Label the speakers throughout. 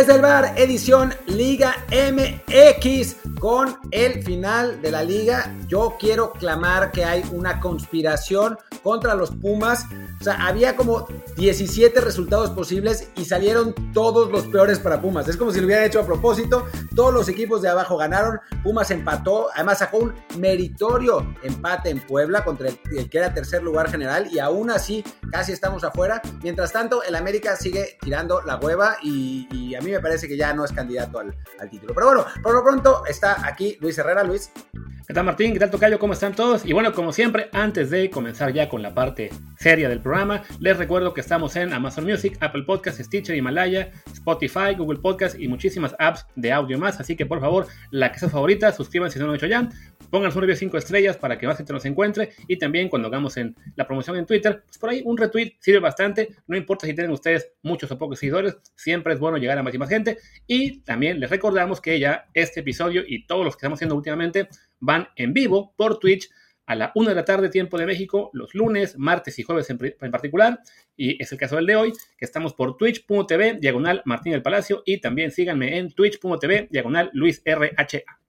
Speaker 1: Desde el bar, edición Liga MX con el final de la liga. Yo quiero clamar que hay una conspiración contra los Pumas. O sea, había como 17 resultados posibles y salieron todos los peores para Pumas. Es como si lo hubieran hecho a propósito. Todos los equipos de abajo ganaron. Pumas empató. Además sacó un meritorio empate en Puebla contra el, que era tercer lugar general y aún así casi estamos afuera. Mientras tanto, el América sigue tirando la hueva y, a mí me parece que ya no es candidato al, título. Pero bueno, por lo pronto está aquí Luis Herrera. Luis.
Speaker 2: ¿Qué tal Martín? ¿Qué tal Tocayo? ¿Cómo están todos? Y bueno, como siempre, antes de comenzar ya con la parte seria del programa, les recuerdo que estamos en Amazon Music, Apple Podcasts, Stitcher, Himalaya, Spotify, Google Podcasts y muchísimas apps de audio más. Así que por favor, la que sea favorita, suscríbanse si no lo han hecho ya. Pongan su review 5 estrellas para que más gente nos encuentre. Y también cuando hagamos en la promoción en Twitter, pues por ahí un retweet sirve bastante. No importa si tienen ustedes muchos o pocos seguidores, siempre es bueno llegar a más y más gente. Y también les recordamos que ya este episodio y todos los que estamos haciendo últimamente van en vivo por Twitch a la 1 de la tarde, tiempo de México, los lunes, martes y jueves en, particular. Y es el caso del de hoy, que estamos por twitch.tv, diagonal Martín del Palacio, y también síganme en twitch.tv, diagonal Luis RHA.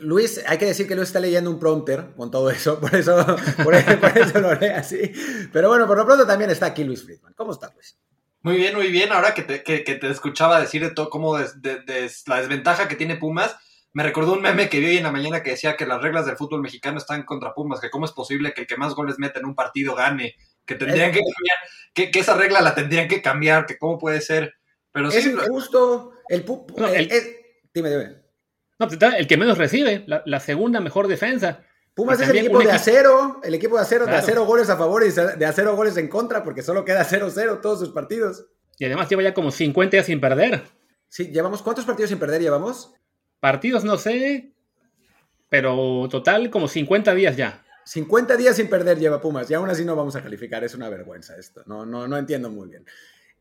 Speaker 1: Luis, hay que decir que Luis está leyendo un prompter con todo eso, por eso, por eso, lo lee así. Pero bueno, por lo pronto también está aquí Luis Friedman. ¿Cómo estás, Luis?
Speaker 3: Muy bien, muy bien. Ahora que te, que, te escuchaba decir de todo, cómo de, la desventaja que tiene Pumas, me recordó un meme que vi hoy en la mañana que decía que las reglas del fútbol mexicano están contra Pumas, que cómo es posible que el que más goles mete en un partido gane, que tendrían que cambiar, que, esa regla la tendrían que cambiar, que cómo puede ser. Pero
Speaker 1: es injusto. El, el, dime, dime.
Speaker 2: No, pues, el que menos recibe, la, segunda mejor defensa.
Speaker 1: Pumas es el equipo de acero, el equipo de acero, de acero goles a favor y de acero goles en contra, porque solo queda 0-0 todos sus partidos.
Speaker 2: Y además lleva ya como 50 días sin perder.
Speaker 1: Sí, llevamos, ¿cuántos partidos sin perder llevamos?
Speaker 2: Partidos no sé, pero total como 50 días ya.
Speaker 1: 50 días sin perder lleva Pumas y aún así no vamos a calificar, es una vergüenza esto, no, no, no entiendo muy bien.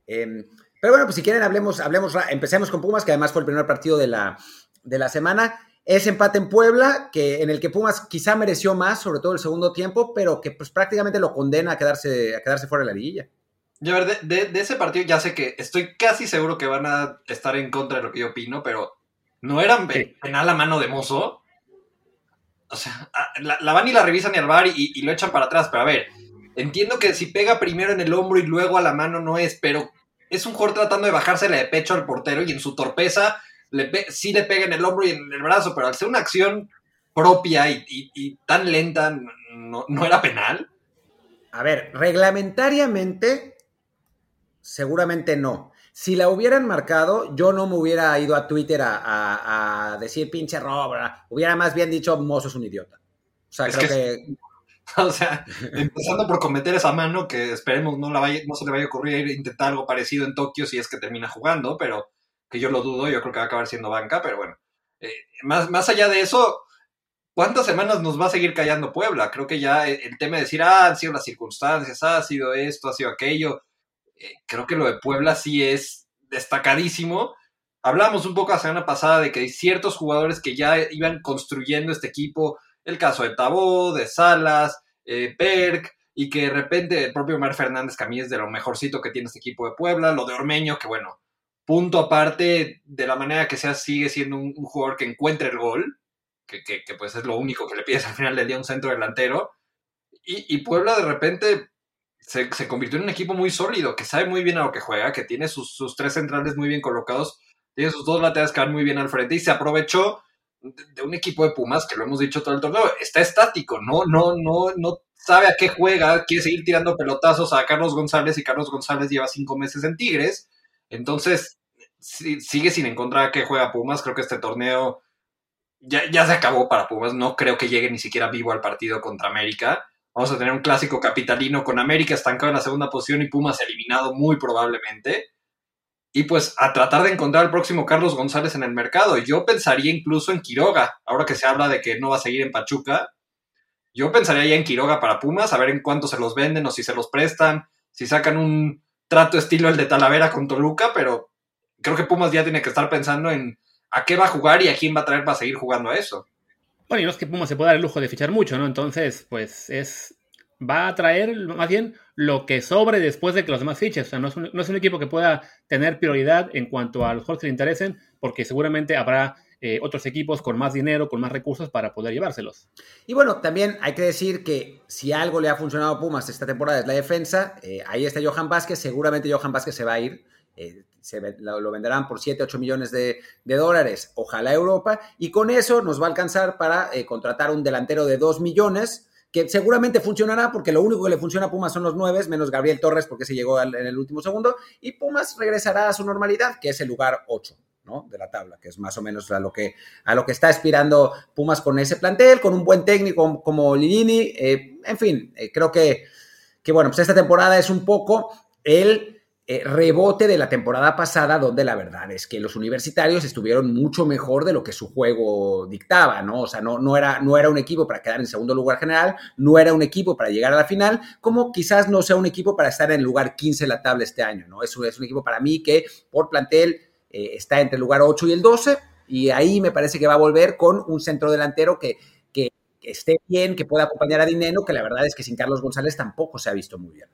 Speaker 1: Em, pero bueno, pues si quieren hablemos, hablemos, empecemos con Pumas, que además fue el primer partido de la, de la semana. Es empate en Puebla, que, en el que Pumas quizá mereció más, sobre todo el segundo tiempo, pero que pues prácticamente lo condena a quedarse, a quedarse fuera de la liguilla.
Speaker 3: Yo, a ver, de, de, ese partido ya sé que estoy casi seguro que van a estar en contra de lo que yo opino, pero ¿No eran penal a mano de mozo? O sea, la, van y la revisan y al bar y, lo echan para atrás. Pero a ver, entiendo que si pega primero en el hombro y luego a la mano no es, pero es un jugador tratando de bajársela de pecho al portero y en su torpeza le sí le pega en el hombro y en el brazo, pero al ser una acción propia y, tan lenta, no, no, era penal.
Speaker 1: A ver, reglamentariamente, seguramente no. Si la hubieran marcado, yo no me hubiera ido a Twitter a, decir pinche robo, hubiera más bien dicho mozo es un idiota. O sea, creo que...
Speaker 3: O sea, empezando por cometer esa mano, que esperemos no, la vaya, no se le vaya a ocurrir intentar algo parecido en Tokio si es que termina jugando, pero que yo lo dudo, yo creo que va a acabar siendo banca, pero bueno. Eh, más, más allá de eso, ¿cuántas semanas nos va a seguir callando Puebla? Creo que ya el tema de decir, ah, han sido las circunstancias, ha sido esto, ha sido aquello, eh, creo que lo de Puebla sí es destacadísimo. Hablamos un poco la semana pasada de que hay ciertos jugadores que ya iban construyendo este equipo, el caso de Tabó, de Salas, eh, Perk, y que de repente el propio Omar Fernández, que a mí es de lo mejorcito que tiene este equipo de Puebla, lo de Ormeño, que bueno, punto aparte de la manera que sea, sigue siendo un, jugador que encuentre el gol, que, pues es lo único que le pides al final del día un centro delantero, y, y Puebla de repente se, convirtió en un equipo muy sólido, que sabe muy bien a lo que juega, que tiene sus, tres centrales muy bien colocados, tiene sus dos laterales que van muy bien al frente y se aprovechó de, un equipo de Pumas que lo hemos dicho todo el torneo, está estático, no, no, no, no sabe a qué juega, quiere seguir tirando pelotazos a Carlos González y Carlos González lleva cinco meses en Tigres, entonces sigue sin encontrar a qué juega Pumas, creo que este torneo ya, ya se acabó para Pumas, no creo que llegue ni siquiera vivo al partido contra América. Vamos a tener un clásico capitalino con América estancado en la segunda posición y Pumas eliminado muy probablemente. Y pues a tratar de encontrar al próximo Carlos González en el mercado. Yo pensaría incluso en Quiroga, ahora que se habla de que no va a seguir en Pachuca. Yo pensaría ya en Quiroga para Pumas, a ver en cuánto se los venden o si se los prestan, si sacan un trato estilo el de Talavera con Toluca, pero creo que Pumas ya tiene que estar pensando en a qué va a jugar y a quién va a traer para seguir jugando a eso.
Speaker 2: Bueno, y no es que Puma se pueda dar el lujo de fichar mucho, ¿no? Entonces, pues es va a traer más bien lo que sobre después de que los demás fiches. O sea, no es, un, equipo que pueda tener prioridad en cuanto a los juegos que le interesen, porque seguramente habrá eh, otros equipos con más dinero, con más recursos para poder llevárselos.
Speaker 1: Y bueno, también hay que decir que si algo le ha funcionado a Pumas esta temporada es la defensa. Eh, ahí está Johan Vázquez, seguramente Johan Vázquez se va a ir. Eh, se, lo, venderán por 7, 8 millones de, dólares, ojalá Europa, y con eso nos va a alcanzar para contratar un delantero de 2 millones, que seguramente funcionará porque lo único que le funciona a Pumas son los 9, menos Gabriel Torres porque se llegó en el último segundo, y Pumas regresará a su normalidad, que es el lugar 8 de la tabla, que es más o menos a lo que, a lo que está aspirando Pumas con ese plantel, con un buen técnico como Lilini. Eh, en fin, eh, creo que, que, bueno, pues esta temporada es un poco el eh, rebote de la temporada pasada, donde la verdad es que los universitarios estuvieron mucho mejor de lo que su juego dictaba, ¿no? O sea, no, no, era, no era un equipo para quedar en segundo lugar general, no era un equipo para llegar a la final, como quizás no sea un equipo para estar en el lugar 15 de la tabla este año, ¿no? Es un equipo para mí que por plantel eh, está entre el lugar 8 y el 12, y ahí me parece que va a volver con un centro delantero que, que, esté bien, que pueda acompañar a Dineno, que la verdad es que sin Carlos González tampoco se ha visto muy bien.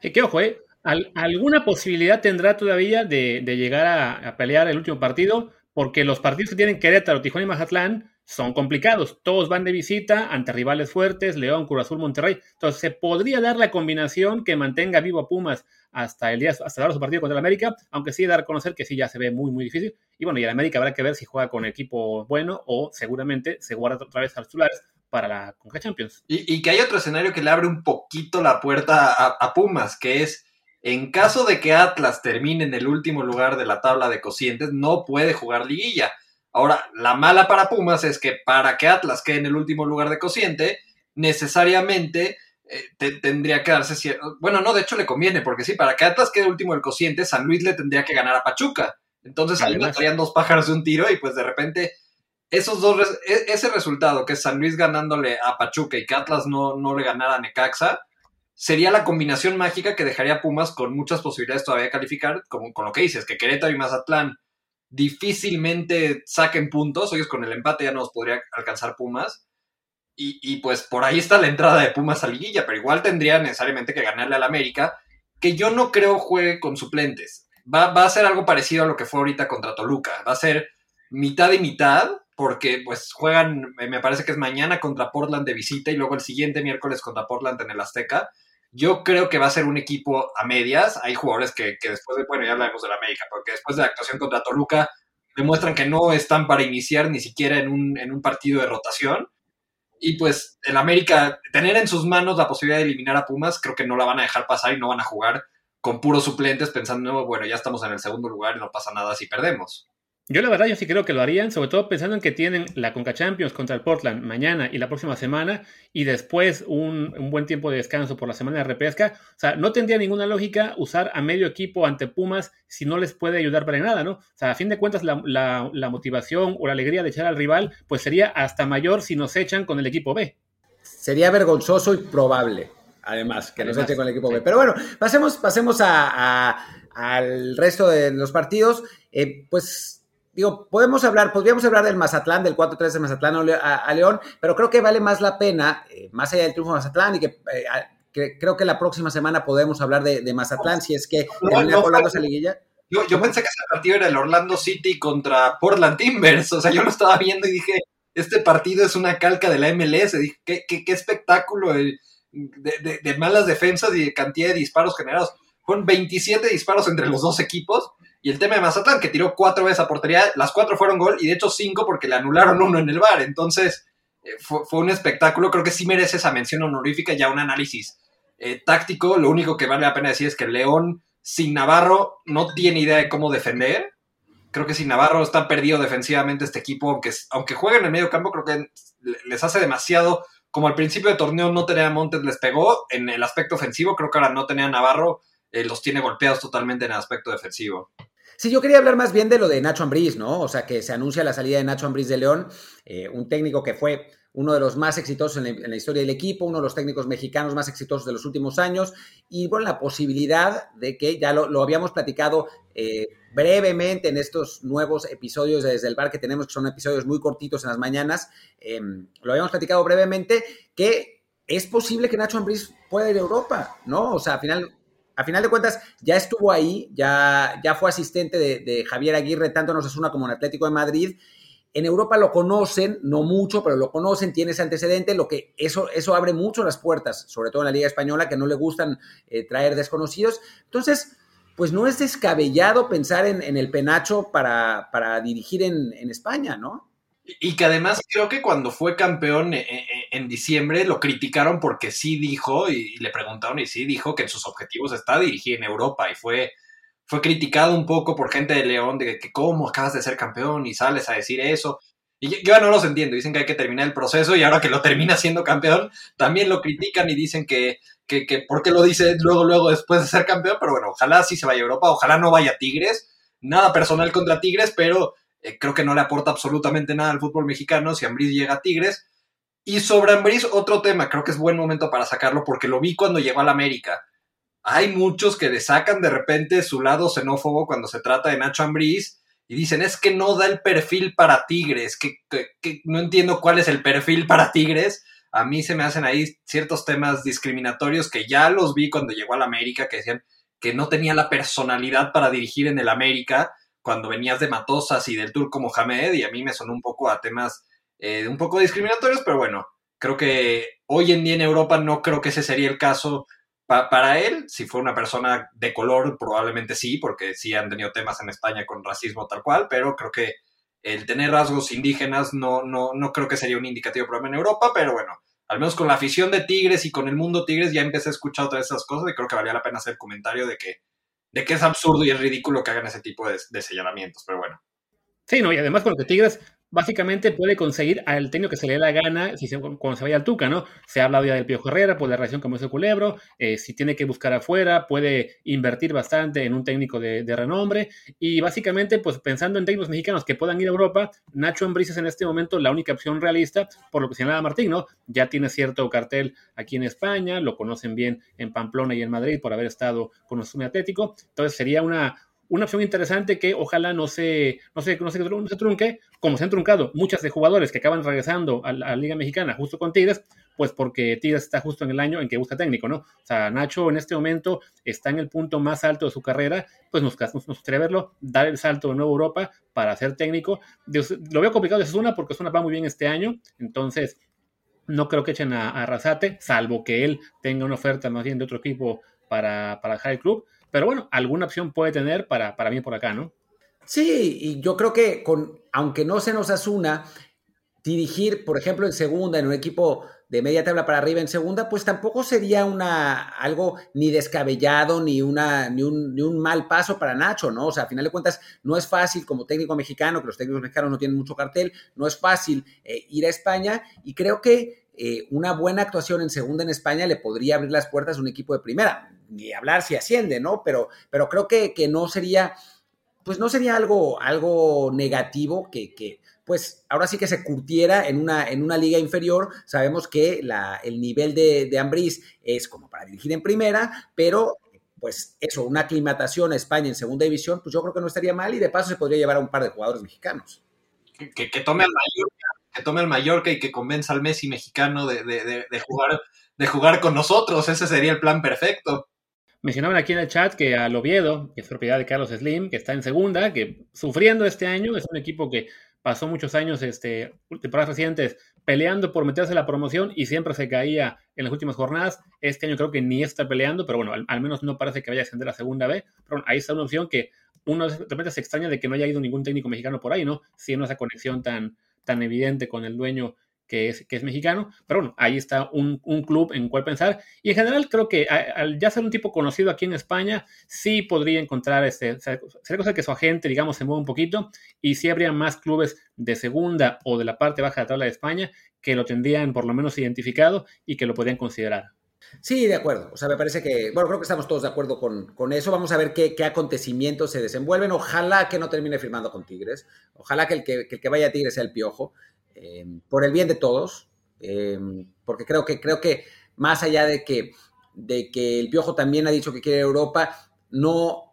Speaker 2: Y ojo, ¿eh? ¿Alguna posibilidad tendrá todavía de, llegar a, a, pelear el último partido? Porque los partidos que tienen Querétaro, Tijuana y Mazatlán son complicados. Todos van de visita ante rivales fuertes, León, Cruz Azul, Monterrey. Entonces, se podría dar la combinación que mantenga vivo a Pumas hasta el día, hasta dar su partido contra el América, aunque sí dar a conocer que sí ya se ve muy, muy difícil. Y bueno, y el América habrá que ver si juega con equipo bueno o seguramente se guarda otra vez a los titulares para la Conca Champions.
Speaker 3: Y, que hay otro escenario que le abre un poquito la puerta a, a Pumas, que es en caso de que Atlas termine en el último lugar de la tabla de cocientes, no puede jugar liguilla Ahora, la mala para Pumas es que para que Atlas quede en el último lugar de cociente, necesariamente eh, tendría que darse cierto. Bueno, no, de hecho le conviene, porque sí, para que Atlas quede último del cociente, San Luis le tendría que ganar a Pachuca. Entonces ahí matarían dos pájaros de un tiro y pues de repente esos dos, e, ese resultado que es San Luis ganándole a Pachuca y que Atlas no, no le ganara a Necaxa, sería la combinación mágica que dejaría a Pumas con muchas posibilidades todavía de calificar, como con lo que dices, que Querétaro y Mazatlán difícilmente saquen puntos. Es con el empate ya nos podría alcanzar Pumas. Y, pues por ahí está la entrada de Pumas a liguilla, pero igual tendría necesariamente que ganarle al América, que yo no creo juegue con suplentes. Va, va, a ser algo parecido a lo que fue ahorita contra Toluca. Va a ser mitad y mitad, porque pues juegan, me parece que es mañana contra Portland de visita y luego el siguiente miércoles contra Portland en el Azteca. Yo creo que va a ser un equipo a medias. Hay jugadores que, después de, bueno, ya hablamos de la América, porque después de la actuación contra Toluca demuestran que no están para iniciar ni siquiera en un, en un partido de rotación. Y pues el América, tener en sus manos la posibilidad de eliminar a Pumas, creo que no la van a dejar pasar y no van a jugar con puros suplentes pensando, bueno, ya estamos en el segundo lugar y no pasa nada si perdemos.
Speaker 2: Yo la verdad, yo sí creo que lo harían, sobre todo pensando en que tienen la Conca Champions contra el Portland mañana y la próxima semana, y después un, buen tiempo de descanso por la semana de repesca. O sea, no tendría ninguna lógica usar a medio equipo ante Pumas si no les puede ayudar para nada, ¿no? O sea, a fin de cuentas, la, motivación o la alegría de echar al rival, pues sería hasta mayor si nos echan con el equipo B.
Speaker 1: Sería vergonzoso y probable, además, que nos echen con el equipo B. Pero bueno, pasemos, pasemos al resto de los partidos. Eh, pues digo, podemos hablar, podríamos hablar del Mazatlán, del 4-3 de Mazatlán a, León, pero creo que vale más la pena, eh, más allá del triunfo de Mazatlán, y eh, que, creo que la próxima semana podemos hablar de, Mazatlán, si es que termina no, esa liguilla.
Speaker 3: Yo, yo pensé que ese partido era el Orlando City contra Portland Timbers, o sea, yo lo estaba viendo y dije, este partido es una calca de la MLS, dije, qué, qué, espectáculo de, de, de malas defensas y de cantidad de disparos generados. Fueron 27 disparos entre los dos equipos y el tema de Mazatlán, que tiró cuatro veces a portería, las cuatro fueron gol y de hecho cinco porque le anularon uno en el bar. Entonces, eh, fue, un espectáculo. Creo que sí merece esa mención honorífica, ya un análisis eh, táctico. Lo único que vale la pena decir es que León, sin Navarro, no tiene idea de cómo defender. Creo que sin Navarro está perdido defensivamente este equipo, aunque, aunque jueguen en el medio campo, creo que les hace demasiado. Como al principio de torneo no tenía Montes, les pegó en el aspecto ofensivo. Creo que ahora no tenía Navarro, eh, los tiene golpeados totalmente en el aspecto defensivo.
Speaker 1: Sí, yo quería hablar más bien de lo de Nacho Ambriz, ¿no? O sea, que se anuncia la salida de Nacho Ambriz de León, eh, un técnico que fue uno de los más exitosos en la, historia del equipo, uno de los técnicos mexicanos más exitosos de los últimos años, y bueno, la posibilidad de que ya lo, habíamos platicado eh, brevemente en estos nuevos episodios Desde el Bar que tenemos, que son episodios muy cortitos en las mañanas, em, lo habíamos platicado brevemente, que es posible que Nacho Ambriz pueda ir a Europa, ¿no? O sea, a final, a final de cuentas, ya estuvo ahí, ya, ya fue asistente de, Javier Aguirre, tanto en Osasuna como en Atlético de Madrid. En Europa lo conocen, no mucho, pero lo conocen, tiene ese antecedente, lo que eso, eso abre mucho las puertas, sobre todo en la Liga Española, que no le gustan eh, traer desconocidos. Entonces, pues no es descabellado pensar en, el penacho para, para dirigir en, en España, ¿no?
Speaker 3: Y que además creo que cuando fue campeón eh, eh, en, diciembre lo criticaron porque sí dijo, y, le preguntaron y sí dijo que en sus objetivos está dirigir en Europa y fue, fue criticado un poco por gente de León de que cómo acabas de ser campeón y sales a decir eso. Y yo, no los entiendo, dicen que hay que terminar el proceso y ahora que lo termina siendo campeón, también lo critican y dicen que, que, que por qué lo dice luego, luego después de ser campeón, pero bueno, ojalá sí se vaya a Europa, ojalá no vaya a Tigres, nada personal contra Tigres, pero eh, creo que no le aporta absolutamente nada al fútbol mexicano si Ambriz llega a Tigres. Y sobre Ambriz, otro tema, creo que es buen momento para sacarlo porque lo vi cuando llegó al América. Hay muchos que le sacan de repente su lado xenófobo cuando se trata de Nacho Ambriz y dicen es que no da el perfil para Tigres, que, que, no entiendo cuál es el perfil para Tigres. A mí se me hacen ahí ciertos temas discriminatorios que ya los vi cuando llegó al América, que decían que no tenía la personalidad para dirigir en el América cuando venías de Matosas y del turco Mohamed, y a mí me sonó un poco a temas eh, un poco discriminatorios, pero bueno, creo que hoy en día en Europa no creo que ese sería el caso para él. Si fuera una persona de color, probablemente sí, porque sí han tenido temas en España con racismo tal cual, pero creo que el tener rasgos indígenas no, no, no creo que sería un indicativo problema en Europa, pero bueno, al menos con la afición de Tigres y con el mundo Tigres ya empecé a escuchar todas esas cosas y creo que valía la pena hacer comentario de que de que es absurdo y es ridículo que hagan ese tipo de, de pero bueno.
Speaker 2: Sí, no, y además con lo que Tigres básicamente puede conseguir al técnico que se le dé la gana si se, cuando se vaya al Tuca, ¿no? Se ha hablado ya del Piojo Herrera por la relación con ese Culebro, eh, si tiene que buscar afuera, puede invertir bastante en un técnico de, renombre y básicamente, pues pensando en técnicos mexicanos que puedan ir a Europa, Nacho Ambriz en este momento la única opción realista, por lo que señalaba Martín, ¿no? Ya tiene cierto cartel aquí en España, lo conocen bien en Pamplona y en Madrid por haber estado con un Atlético, entonces sería una, una opción interesante que ojalá no se, no se, no se, trunque, como se han truncado muchas de jugadores que acaban regresando a la, Liga Mexicana justo con Tigres, pues porque Tigres está justo en el año en que busca técnico, ¿no? O sea, Nacho en este momento está en el punto más alto de su carrera, pues nos, gustaría verlo, dar el salto de nuevo a Europa para ser técnico. lo veo complicado de una porque Osuna va muy bien este año, entonces no creo que echen a, a salvo que él tenga una oferta más bien de otro equipo para, para dejar el club pero bueno, alguna opción puede tener para, para mí por acá, ¿no?
Speaker 1: Sí, y yo creo que con, aunque no se nos asuna, dirigir, por ejemplo, en segunda, en un equipo de media tabla para arriba en segunda, pues tampoco sería una algo ni descabellado ni una ni un, ni un mal paso para Nacho, ¿no? O sea, a final de cuentas no es fácil como técnico mexicano, que los técnicos mexicanos no tienen mucho cartel, no es fácil eh, ir a España y creo que eh, una buena actuación en segunda en España le podría abrir las puertas a un equipo de primera ni hablar si asciende, ¿no? Pero, pero creo que, que no sería, pues no sería algo, algo negativo que, que, pues ahora sí que se curtiera en una, en una liga inferior. Sabemos que la, el nivel de, de Ambriz es como para dirigir en primera, pero pues eso, una aclimatación a España en segunda división, pues yo creo que no estaría mal y de paso se podría llevar a un par de jugadores mexicanos.
Speaker 3: Que, que tome al Mallorca, que tome al Mallorca y que convenza al Messi mexicano de, de, de, jugar, de jugar con nosotros. Ese sería el plan perfecto.
Speaker 2: Mencionaban aquí en el chat que al Oviedo, que es propiedad de Carlos Slim, que está en segunda, que sufriendo este año, es un equipo que pasó muchos años, este, temporadas recientes, peleando por meterse a la promoción y siempre se caía en las últimas jornadas. Este año creo que ni está peleando, pero bueno, al, menos no parece que vaya a ascender a segunda B. Ahí está una opción que uno de repente se extraña de que no haya ido ningún técnico mexicano por ahí, ¿no? Siendo esa conexión tan, tan evidente con el dueño que es, que es mexicano, pero bueno, ahí está un, club en cual pensar. Y en general creo que al ya ser un tipo conocido aquí en España, sí podría encontrar, este, sería cosa que su agente, digamos, se mueva un poquito y sí habría más clubes de segunda o de la parte baja de la tabla de España que lo tendrían por lo menos identificado y que lo podrían considerar.
Speaker 1: Sí, de acuerdo. O sea, me parece que, bueno, creo que estamos todos de acuerdo con, eso. Vamos a ver qué, acontecimientos se desenvuelven. Ojalá que no termine firmando con Tigres. Ojalá que el que, que el que vaya a Tigres sea el piojo. Em, por el bien de todos, em, porque creo que, creo que más allá de que, de que el Piojo también ha dicho que quiere Europa, no,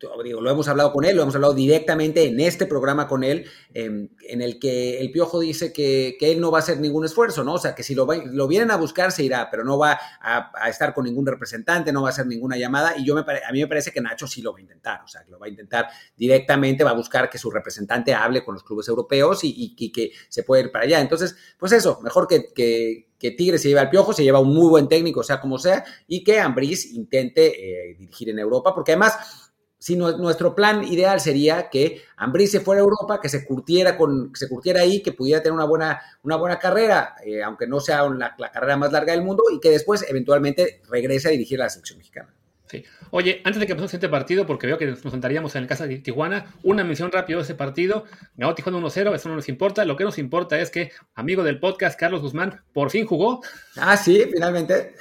Speaker 1: lo hemos hablado con él, lo hemos hablado directamente en este programa con él, em, en el que el Piojo dice que, él no va a hacer ningún esfuerzo, ¿no? O sea, que si lo, lo vienen a buscar se irá, pero no va a, estar con ningún representante, no va a hacer ninguna llamada y yo me, a mí me parece que Nacho sí lo va a intentar, o sea, que lo va a intentar directamente, va a buscar que su representante hable con los clubes europeos y, que se pueda ir para allá. Entonces, pues eso, mejor que, que, Tigre se lleve al Piojo, se lleva un muy buen técnico, sea como sea, y que Ambris intente eh, dirigir en Europa, porque además si nuestro plan ideal sería que Ambrí se fuera a Europa, que se curtiera, con, se curtiera ahí, que pudiera tener una buena, una buena carrera, eh, aunque no sea la, carrera más larga del mundo, y que después eventualmente regrese a dirigir a la selección mexicana.
Speaker 2: Sí. Oye, antes de que pasemos a este partido, porque veo que nos sentaríamos en el casa de Tijuana, una mención rápida de ese partido. Ganó Tijuana 1-0, eso no nos importa. Lo que nos importa es que, amigo del podcast, Carlos Guzmán, por fin jugó.
Speaker 1: Ah, sí, finalmente.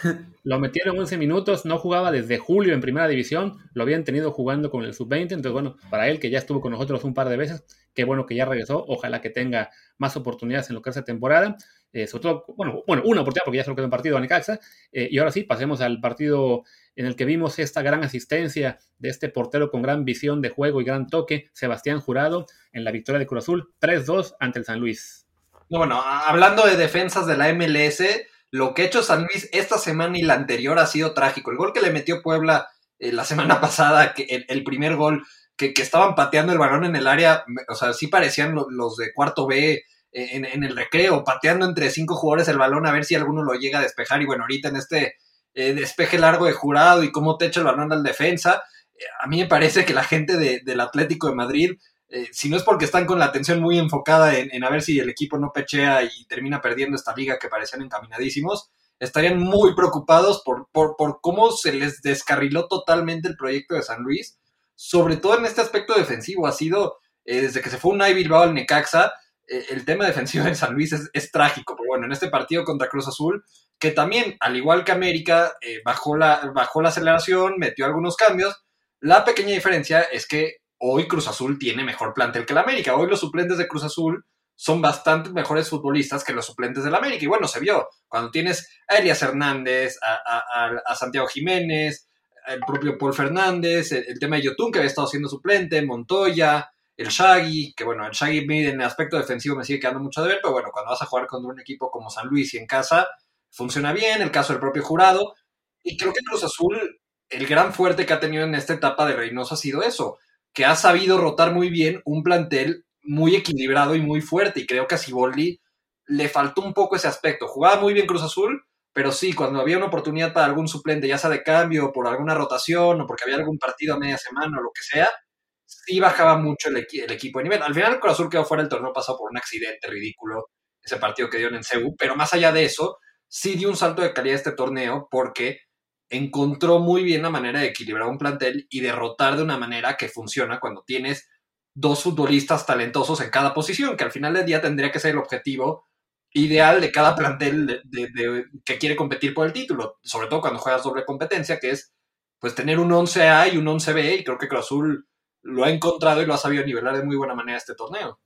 Speaker 2: Lo metieron 11 minutos, no jugaba desde julio en primera división, lo habían tenido jugando con el sub-20, entonces bueno, para él que ya estuvo con nosotros un par de veces, qué bueno que ya regresó, ojalá que tenga más oportunidades en lo que hace temporada, eh, sobre todo, bueno, bueno, una oportunidad porque ya se lo quedó un partido a Necaxa, eh, y ahora sí, pasemos al partido en el que vimos esta gran asistencia de este portero con gran visión de juego y gran toque, Sebastián Jurado, en la victoria de Cruz Azul, 3-2 ante el San Luis.
Speaker 3: bueno, hablando de defensas de la MLS, lo que ha hecho San Luis esta semana y la anterior ha sido trágico. El gol que le metió Puebla eh, la semana pasada, que el, primer gol, que, estaban pateando el balón en el área, o sea, sí parecían los, de cuarto B eh, en, el recreo, pateando entre cinco jugadores el balón a ver si alguno lo llega a despejar. Y bueno, ahorita en este eh, despeje largo de jurado y cómo te echa el balón al defensa, a mí me parece que la gente del Atlético de Madrid eh, si no es porque están con la atención muy enfocada en, a ver si el equipo no pechea y termina perdiendo esta liga que parecían encaminadísimos, estarían muy preocupados por, por, cómo se les descarriló totalmente el proyecto de San Luis, sobre todo en este aspecto defensivo. Ha sido, eh, desde que se fue un Bilbao al Necaxa, eh, el tema defensivo de San Luis es, trágico. Pero bueno, en este partido contra Cruz Azul, que también, al igual que América, bajó, la, bajó la aceleración, metió algunos cambios. La pequeña diferencia es que hoy Cruz Azul tiene mejor plantel que el América. Hoy los suplentes de Cruz Azul son bastante mejores futbolistas que los suplentes del América. Y bueno, se vio cuando tienes a Elias Hernández, a, Santiago Jiménez, el propio Paul Fernández, el, tema de Yotun que había estado siendo suplente, Montoya, el Shaggy, que bueno, el Shaggy en el aspecto defensivo me sigue quedando mucho de ver, pero bueno, cuando vas a jugar contra un equipo como San Luis y en casa, funciona bien, el caso del propio jurado. Y creo que Cruz Azul, el gran fuerte que ha tenido en esta etapa de Reynoso ha sido eso, que ha sabido rotar muy bien un plantel muy equilibrado y muy fuerte. Y creo que a Siboldi le faltó un poco ese aspecto. Jugaba muy bien Cruz Azul, pero sí, cuando había una oportunidad para algún suplente, ya sea de cambio, por alguna rotación, o porque había algún partido a media semana, o lo que sea, sí bajaba mucho el, equipo de nivel. Al final, Cruz Azul quedó fuera del torneo pasado por un accidente ridículo, ese partido que dio en Cebu, pero más allá de eso, sí dio un salto de calidad este torneo, porque encontró muy bien la manera de equilibrar un plantel y derrotar de una manera que funciona cuando tienes dos futbolistas talentosos en cada posición, que al final del día tendría que ser el objetivo ideal de cada plantel que quiere competir por el título, sobre todo cuando juegas doble competencia, que es pues tener un 11A y un 11B, y creo que Cruz Azul lo ha encontrado y lo ha sabido nivelar de muy buena manera este torneo.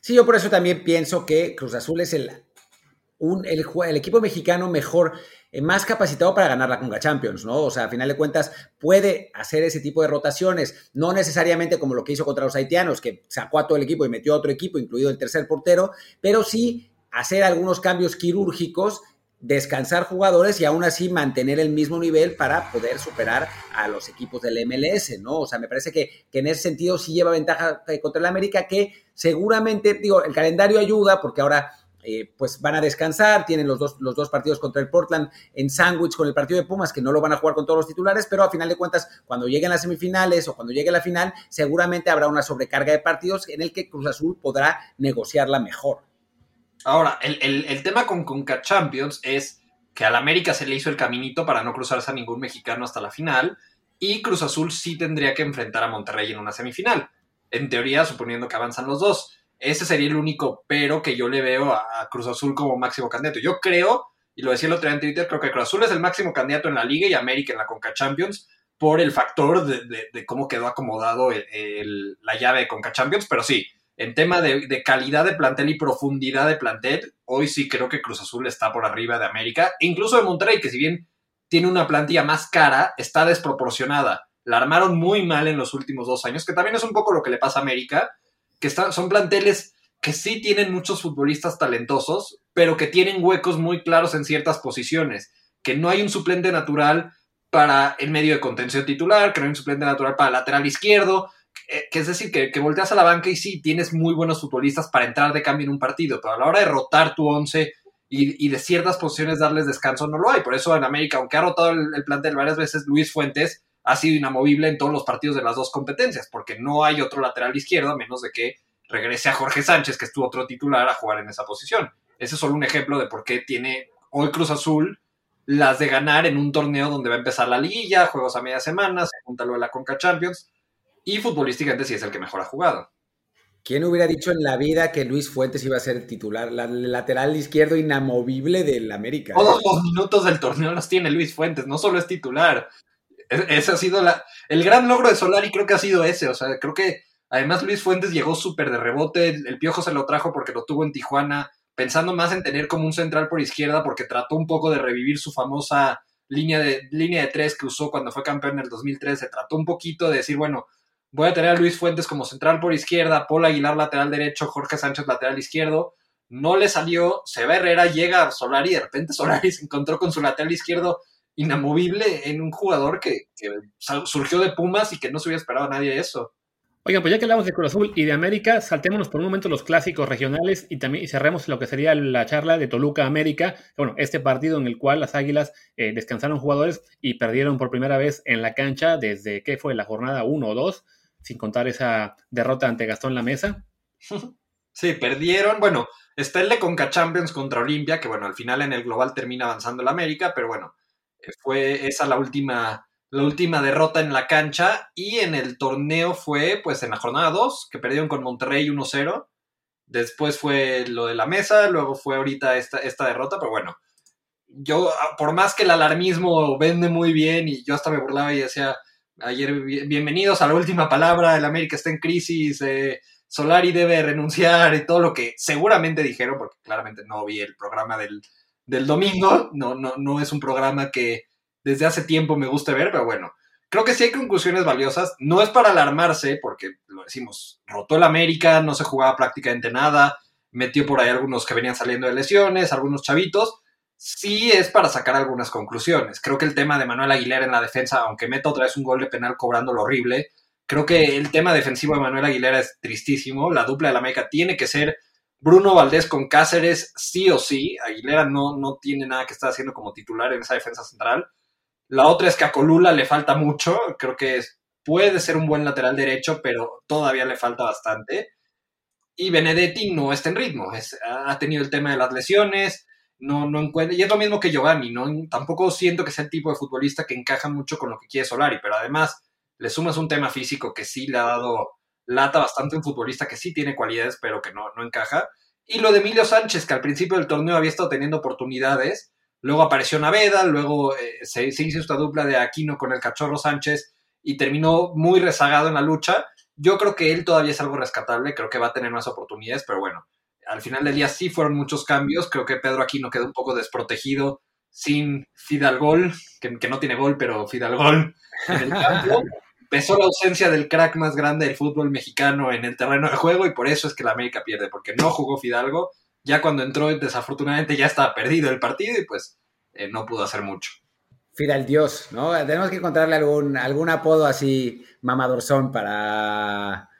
Speaker 1: Sí, yo por eso también pienso que Cruz Azul es el, un, el, equipo mexicano mejor eh, más capacitado para ganar la Conga Champions, ¿no? O sea, a final de cuentas puede hacer ese tipo de rotaciones, no necesariamente como lo que hizo contra los haitianos, que sacó a todo el equipo y metió a otro equipo, incluido el tercer portero, pero sí hacer algunos cambios quirúrgicos descansar jugadores y aún así mantener el mismo nivel para poder superar a los equipos del MLS, ¿no? O sea, me parece que, que, en ese sentido sí lleva ventaja eh, contra el América, que seguramente, digo, el calendario ayuda porque ahora eh, pues van a descansar, tienen los dos, los dos partidos contra el Portland en sándwich con el partido de Pumas, que no lo van a jugar con todos los titulares, pero a final de cuentas, cuando lleguen las semifinales o cuando llegue la final, seguramente habrá una sobrecarga de partidos en el que Cruz Azul podrá negociarla mejor.
Speaker 3: Ahora, el, tema con Conca Champions es que al América se le hizo el caminito para no cruzarse a ningún mexicano hasta la final, y Cruz Azul sí tendría que enfrentar a Monterrey en una semifinal. En teoría, suponiendo que avanzan los dos. Ese sería el único pero que yo le veo a, Cruz Azul como máximo candidato. Yo creo, y lo decía el otro día en Twitter, creo que Cruz Azul es el máximo candidato en la liga y América en la Conca Champions por el factor de, cómo quedó acomodado la llave de Conca Champions, pero sí, en tema de, calidad de plantel y profundidad de plantel, hoy sí creo que Cruz Azul está por arriba de América, incluso de Monterrey, que si bien tiene una plantilla más cara, está desproporcionada. La armaron muy mal en los últimos dos años, que también es un poco lo que le pasa a América, que son planteles que sí tienen muchos futbolistas talentosos, pero que tienen huecos muy claros en ciertas posiciones, que no hay un suplente natural para el medio de contención titular, que no hay un suplente natural para lateral izquierdo, que, es decir, que, que, volteas a la banca y sí, tienes muy buenos futbolistas para entrar de cambio en un partido, pero a la hora de rotar tu once y, de ciertas posiciones darles descanso no lo hay. Por eso en América, aunque ha rotado el, el plantel varias veces, Luis Fuentes ha sido inamovible en todos los partidos de las dos competencias, porque no hay otro lateral izquierdo a menos de que regrese a Jorge Sánchez, que estuvo otro titular, a jugar en esa posición. Ese es solo un ejemplo de por qué tiene hoy Cruz Azul las de ganar en un torneo donde va a empezar la liguilla, juegos a media semana, se junta lo de la Conca Champions, y futbolísticamente sí es el que mejor ha jugado.
Speaker 1: ¿Quién hubiera dicho en la vida que Luis Fuentes iba a ser titular, la, lateral izquierdo inamovible del América?
Speaker 3: Todos los minutos del torneo los tiene Luis Fuentes, no solo es titular. E, ese ha sido la, el gran logro de Solari, creo que ha sido ese. O sea, creo que además Luis Fuentes llegó súper de rebote. El, Piojo se lo trajo porque lo tuvo en Tijuana, pensando más en tener como un central por izquierda, porque trató un poco de revivir su famosa línea de, línea de tres que usó cuando fue campeón en el 2013. Trató un poquito de decir, bueno, voy a tener a Luis Fuentes como central por izquierda, Paul Aguilar lateral derecho, Jorge Sánchez lateral izquierdo. No le salió, se va Herrera, llega Solari de repente Solari se encontró con su lateral izquierdo inamovible en un jugador que, surgió de Pumas y que no se hubiera esperado a nadie eso.
Speaker 2: Oigan, pues ya que hablamos de Cruz Azul y de América, saltémonos por un momento los clásicos regionales y también cerremos lo que sería la charla de Toluca América. Bueno, este partido en el cual las Águilas eh, descansaron jugadores y perdieron por primera vez en la cancha desde que fue la jornada 1 o 2, sin contar esa derrota ante Gastón La Mesa.
Speaker 3: Sí, perdieron. Bueno, está el de Conca Champions contra Olimpia, que bueno, al final en el global termina avanzando la América, pero bueno, fue esa la última, la última derrota en la cancha y en el torneo fue pues en la jornada 2, que perdieron con Monterrey 1-0. Después fue lo de la mesa, luego fue ahorita esta, esta derrota, pero bueno, yo, por más que el alarmismo vende muy bien y yo hasta me burlaba y decía, ayer, bienvenidos a la última palabra, el América está en crisis, eh, Solari debe renunciar y todo lo que seguramente dijeron, porque claramente no vi el programa del, del domingo. No, no, no es un programa que desde hace tiempo me guste ver, pero bueno, creo que sí hay conclusiones valiosas. No es para alarmarse, porque lo decimos, rotó el América, no se jugaba prácticamente nada, metió por ahí algunos que venían saliendo de lesiones, algunos chavitos. Sí es para sacar algunas conclusiones. Creo que el tema de Manuel Aguilera en la defensa, aunque meta otra vez un gol de penal cobrando lo horrible, creo que el tema defensivo de Manuel Aguilera es tristísimo. La dupla de la América tiene que ser Bruno Valdés con Cáceres, sí o sí. Aguilera no, no tiene nada que estar haciendo como titular en esa defensa central. La otra es que a Colula le falta mucho. Creo que puede ser un buen lateral derecho, pero todavía le falta bastante. Y Benedetti no está en ritmo. ha tenido el tema de las lesiones. No, no encuentra. Y es lo mismo que Giovanni. ¿no? Tampoco siento que sea el tipo de futbolista que encaja mucho con lo que quiere Solari, pero además le sumas un tema físico que sí le ha dado lata bastante un futbolista que sí tiene cualidades, pero que no, no encaja. Y lo de Emilio Sánchez, que al principio del torneo había estado teniendo oportunidades, luego apareció Naveda, luego eh, se, hizo esta dupla de Aquino con el cachorro Sánchez y terminó muy rezagado en la lucha. Yo creo que él todavía es algo rescatable, creo que va a tener más oportunidades, pero bueno, al final del día sí fueron muchos cambios, creo que Pedro Aquino quedó un poco desprotegido sin Fidalgol, que, que no tiene gol, pero Fidalgol en el campo pesó la ausencia del crack más grande del fútbol mexicano en el terreno de juego y por eso es que la América pierde, porque no jugó Fidalgo. Ya cuando entró, desafortunadamente ya estaba perdido el partido y pues eh, no pudo hacer mucho.
Speaker 1: Fidal Dios, ¿no? Tenemos que encontrarle algún, algún apodo así mamadorzón para,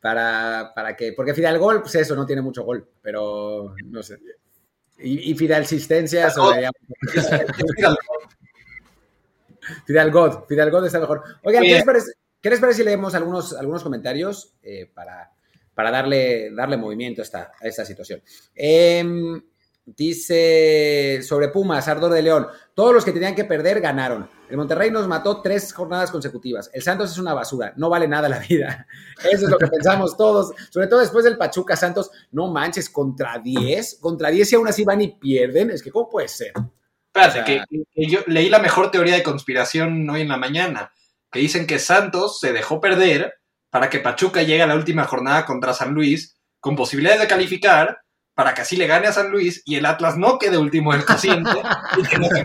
Speaker 1: para, para que. Porque Fidal Gol, pues eso, no tiene mucho gol, pero no sé. Y, y Fidal Asistencia, Fidel God, Fidel God está mejor. Oigan, ¿qué les, parece, ¿qué parece, si leemos algunos, algunos comentarios eh, para, para darle, darle movimiento a esta, a esta situación? Em, dice sobre Pumas, Ardor de León, todos los que tenían que perder ganaron. El Monterrey nos mató tres jornadas consecutivas. El Santos es una basura, no vale nada la vida. Eso es lo que pensamos todos, sobre todo después del Pachuca Santos. No manches, contra 10, contra 10 y aún así van y pierden. Es que, ¿cómo puede ser?
Speaker 3: Espérate, que, yo leí la mejor teoría de conspiración hoy en la mañana, que dicen que Santos se dejó perder para que Pachuca llegue a la última jornada contra San Luis con posibilidades de calificar, para que así le gane a San Luis y el Atlas no quede último del cociente y que no se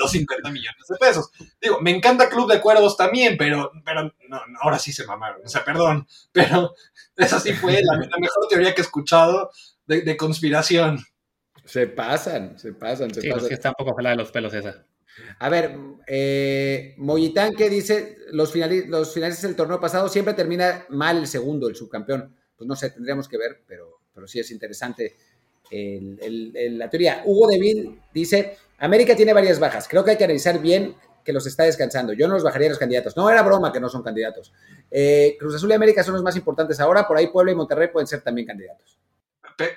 Speaker 3: los 50 millones de pesos. Digo, me encanta Club de Cuervos también, pero, pero no, ahora sí se mamaron, o sea, perdón, pero esa sí fue la, mejor teoría que he escuchado de, conspiración.
Speaker 1: Se pasan, se pasan, se
Speaker 2: sí,
Speaker 1: pasan.
Speaker 2: Sí, está un poco pelada de los pelos esa.
Speaker 1: A ver, eh, que dice, los, finalistas los finalistas del torneo pasado siempre termina mal el segundo, el subcampeón. Pues no sé, tendríamos que ver, pero pero sí es interesante la teoría. Hugo Deville dice, América tiene varias bajas, creo que hay que analizar bien que los está descansando. Yo no los bajaría a los candidatos. No, era broma que no son candidatos. Eh, Cruz Azul y América son los más importantes ahora, por ahí Puebla y Monterrey pueden ser también candidatos.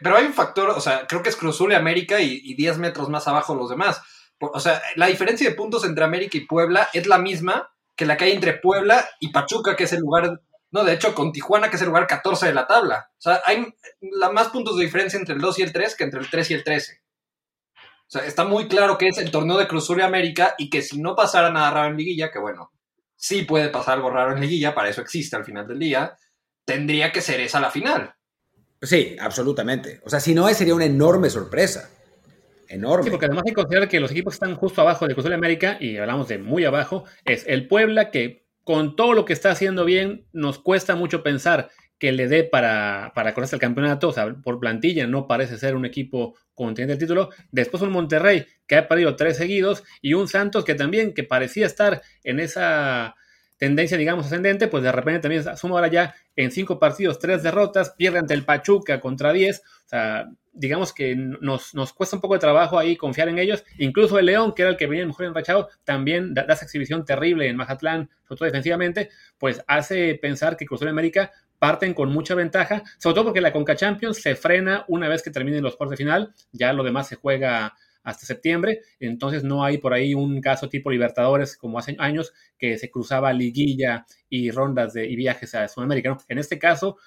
Speaker 3: Pero hay un factor, o sea, creo que es Cruz Azul y América y, y 10 metros más abajo los demás. O sea, la diferencia de puntos entre América y Puebla es la misma que la que hay entre Puebla y Pachuca, que es el lugar no, de hecho, con Tijuana, que es el lugar 14 de la tabla. O sea, hay la más puntos de diferencia entre el 2 y el 3 que entre el 3 y el 13. O sea, está muy claro que es el torneo de Cruz Azul y América y que si no pasara nada raro en liguilla, que bueno, sí puede pasar algo raro en liguilla, para eso existe al final del día, tendría que ser esa la final.
Speaker 1: Sí, absolutamente. O sea, si no, sería una enorme sorpresa. Enorme. Sí,
Speaker 2: porque además hay que considerar que los equipos que están justo abajo de Cruz y América, y hablamos de muy abajo, es el Puebla, que con todo lo que está haciendo bien, nos cuesta mucho pensar que le dé para, para correrse el campeonato. O sea, por plantilla no parece ser un equipo contendiente el título. Después un Monterrey que ha perdido tres seguidos y un Santos que también, que parecía estar en esa tendencia, digamos, ascendente, pues de repente también suma ahora ya en cinco partidos tres derrotas, pierde ante el Pachuca contra diez. O sea, digamos que nos, nos, cuesta un poco de trabajo ahí confiar en ellos. Incluso el León, que era el que venía mejor enrachado, también da, esa exhibición terrible en Mazatlán, sobre todo defensivamente, pues hace pensar que Cruz América parten con mucha ventaja, sobre todo porque la Conca Champions se frena una vez que terminen los cuartos de final, ya lo demás se juega hasta septiembre, entonces no hay por ahí un caso tipo Libertadores como hace años que se cruzaba liguilla y rondas de, y viajes a Sudamérica. En este caso,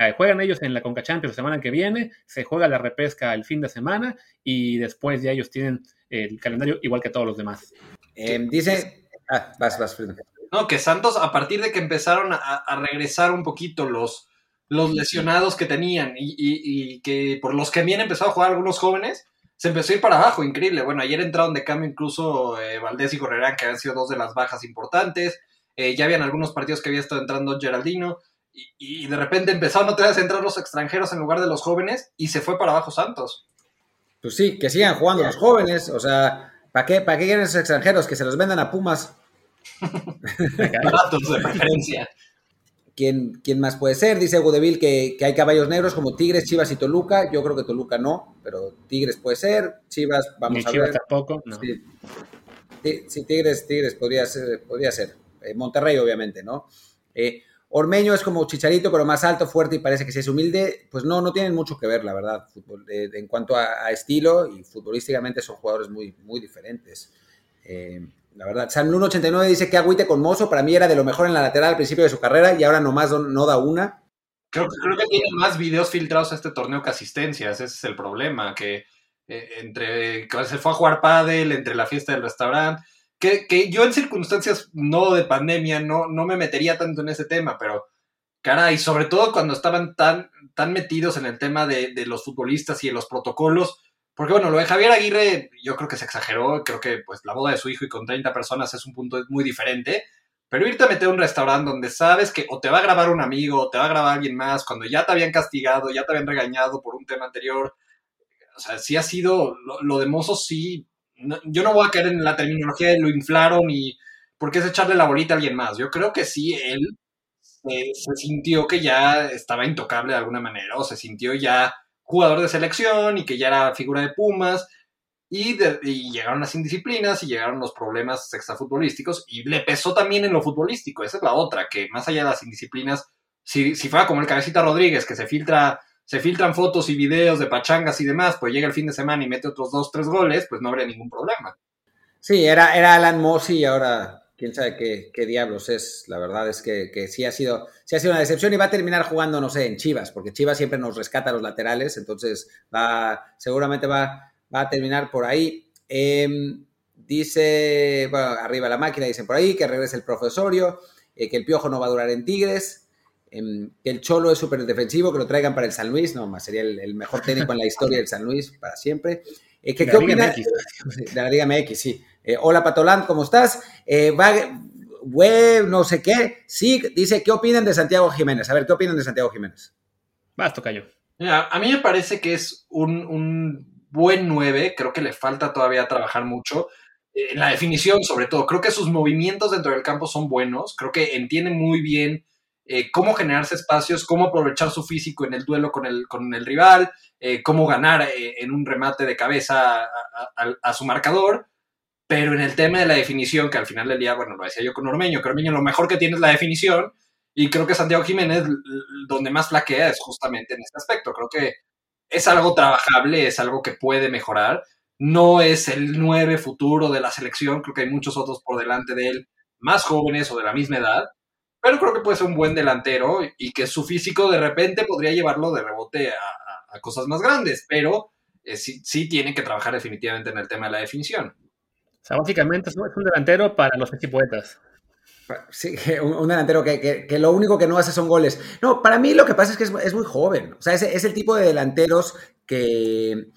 Speaker 2: eh, juegan ellos en la Conca Champions la semana que viene, se juega la repesca el fin de semana y después ya ellos tienen el calendario igual que todos los demás.
Speaker 1: Em, dice, ah, vas, vas,
Speaker 3: No, que Santos, a partir de que empezaron a, regresar un poquito los, los lesionados que tenían y, que por los que habían empezado a jugar algunos jóvenes, se empezó a ir para abajo, increíble. Bueno, ayer entraron de cambio incluso eh, Valdés y Correrán, que habían sido dos de las bajas importantes. Eh, ya habían algunos partidos que había estado entrando Geraldino y, de repente empezaron otra vez a entrar los extranjeros en lugar de los jóvenes y se fue para abajo Santos.
Speaker 1: Pues sí, que sigan jugando los jóvenes, o sea, ¿para qué, para qué quieren esos extranjeros? Que se los vendan a Pumas.
Speaker 3: Baratos de preferencia.
Speaker 1: ¿Quién, ¿Quién, más puede ser? Dice Gudeville que, que, hay caballos negros como Tigres, Chivas y Toluca. Yo creo que Toluca no, pero Tigres puede ser. Chivas, vamos a
Speaker 2: Chivas
Speaker 1: ver.
Speaker 2: tampoco, no.
Speaker 1: Sí. Tigres, Tigres podría ser. Podría ser. Eh, Monterrey, obviamente, ¿no? Eh, Ormeño es como Chicharito, pero más alto, fuerte y parece que sí es humilde. Pues no, no tienen mucho que ver, la verdad, fútbol, en cuanto a, estilo y futbolísticamente son jugadores muy, muy diferentes. La verdad, San 89 dice que agüite con Mozo, para mí era de lo mejor en la lateral al principio de su carrera y ahora nomás no, da una.
Speaker 3: Creo, creo, que tiene más videos filtrados a este torneo que asistencias, ese es el problema, que eh, entre que se fue a jugar pádel, entre la fiesta del restaurante, que, yo en circunstancias no de pandemia no, no me metería tanto en ese tema, pero caray, sobre todo cuando estaban tan, tan metidos en el tema de, los futbolistas y de los protocolos, porque bueno, lo de Javier Aguirre yo creo que se exageró, creo que pues la boda de su hijo y con 30 personas es un punto muy diferente, pero irte a meter a un restaurante donde sabes que o te va a grabar un amigo o te va a grabar alguien más, cuando ya te habían castigado, ya te habían regañado por un tema anterior, o sea, sí ha sido, lo, de Mozo sí yo no voy a caer en la terminología de lo inflaron y porque es echarle la bolita a alguien más. Yo creo que sí, él se sintió que ya estaba intocable de alguna manera, o se sintió ya jugador de selección y que ya era figura de Pumas. Y, llegaron las indisciplinas y llegaron los problemas extrafutbolísticos y le pesó también en lo futbolístico. Esa es la otra, que más allá de las indisciplinas, si, si fuera como el cabecita Rodríguez, que se filtra se filtran fotos y videos de pachangas y demás, pues llega el fin de semana y mete otros dos, tres goles, pues no habría ningún problema.
Speaker 1: Sí, era, era Alan Moss y ahora quién sabe qué, diablos es. La verdad es que, sí, ha sido, sí ha sido una decepción y va a terminar jugando, no sé, en Chivas, porque Chivas siempre nos rescata los laterales, entonces va, seguramente va, va a terminar por ahí. Em, dice, bueno, arriba la máquina, dicen por ahí, que regrese el profesorio, eh, que el piojo no va a durar en Tigres. em, que el Cholo es súper defensivo, que lo traigan para el San Luis, no, más sería el, mejor técnico en la historia del San Luis para siempre. Eh, ¿qué, ¿qué opina? De la Liga MX, sí. Eh, hola Patolán, ¿cómo estás? Eh, web, no sé qué. Sí, dice, ¿qué opinan de Santiago Jiménez? A ver, ¿qué opinan de Santiago Jiménez?
Speaker 2: Vas, Tocayo.
Speaker 3: a mí me parece que es un, un buen 9, creo que le falta todavía trabajar mucho. En eh, la definición, sobre todo, creo que sus movimientos dentro del campo son buenos, creo que entiende muy bien eh, cómo generarse espacios, cómo aprovechar su físico en el duelo con el, con el rival, eh, cómo ganar en un remate de cabeza a, su marcador. Pero en el tema de la definición, que al final del día, bueno, lo decía yo con Ormeño, que Ormeño lo mejor que tiene es la definición, y creo que Santiago Jiménez, donde más flaquea es justamente en este aspecto. Creo que es algo trabajable, es algo que puede mejorar. No es el nueve futuro de la selección, creo que hay muchos otros por delante de él, más jóvenes o de la misma edad, pero creo que puede ser un buen delantero y que su físico de repente podría llevarlo de rebote a, cosas más grandes, pero eh, sí, sí tiene que trabajar definitivamente en el tema de la definición.
Speaker 2: Sea, básicamente es un delantero para los equipoetas.
Speaker 1: Sí, un, delantero que, lo único que no hace son goles. No, para mí lo que pasa es que es, muy joven. O sea, es, es, el tipo de delanteros que,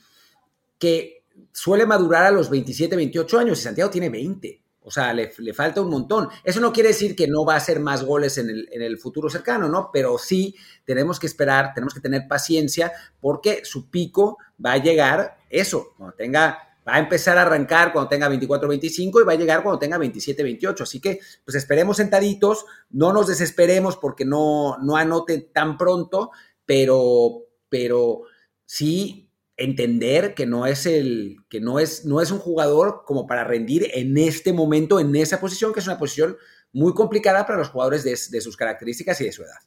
Speaker 1: que suele madurar a los 27, 28 años y Santiago tiene 20. O sea, le, falta un montón. Eso no quiere decir que no va a hacer más goles en el, en el, futuro cercano, ¿no? Pero sí tenemos que esperar, tenemos que tener paciencia porque su pico va a llegar, eso, cuando tenga Va a empezar a arrancar cuando tenga 24, 25 y va a llegar cuando tenga 27, 28. Así que, pues esperemos sentaditos, no nos desesperemos porque no, no anote tan pronto, pero, pero sí entender que no es el, que no es, no es un jugador como para rendir en este momento, en esa posición, que es una posición muy complicada para los jugadores de, sus características y de su edad.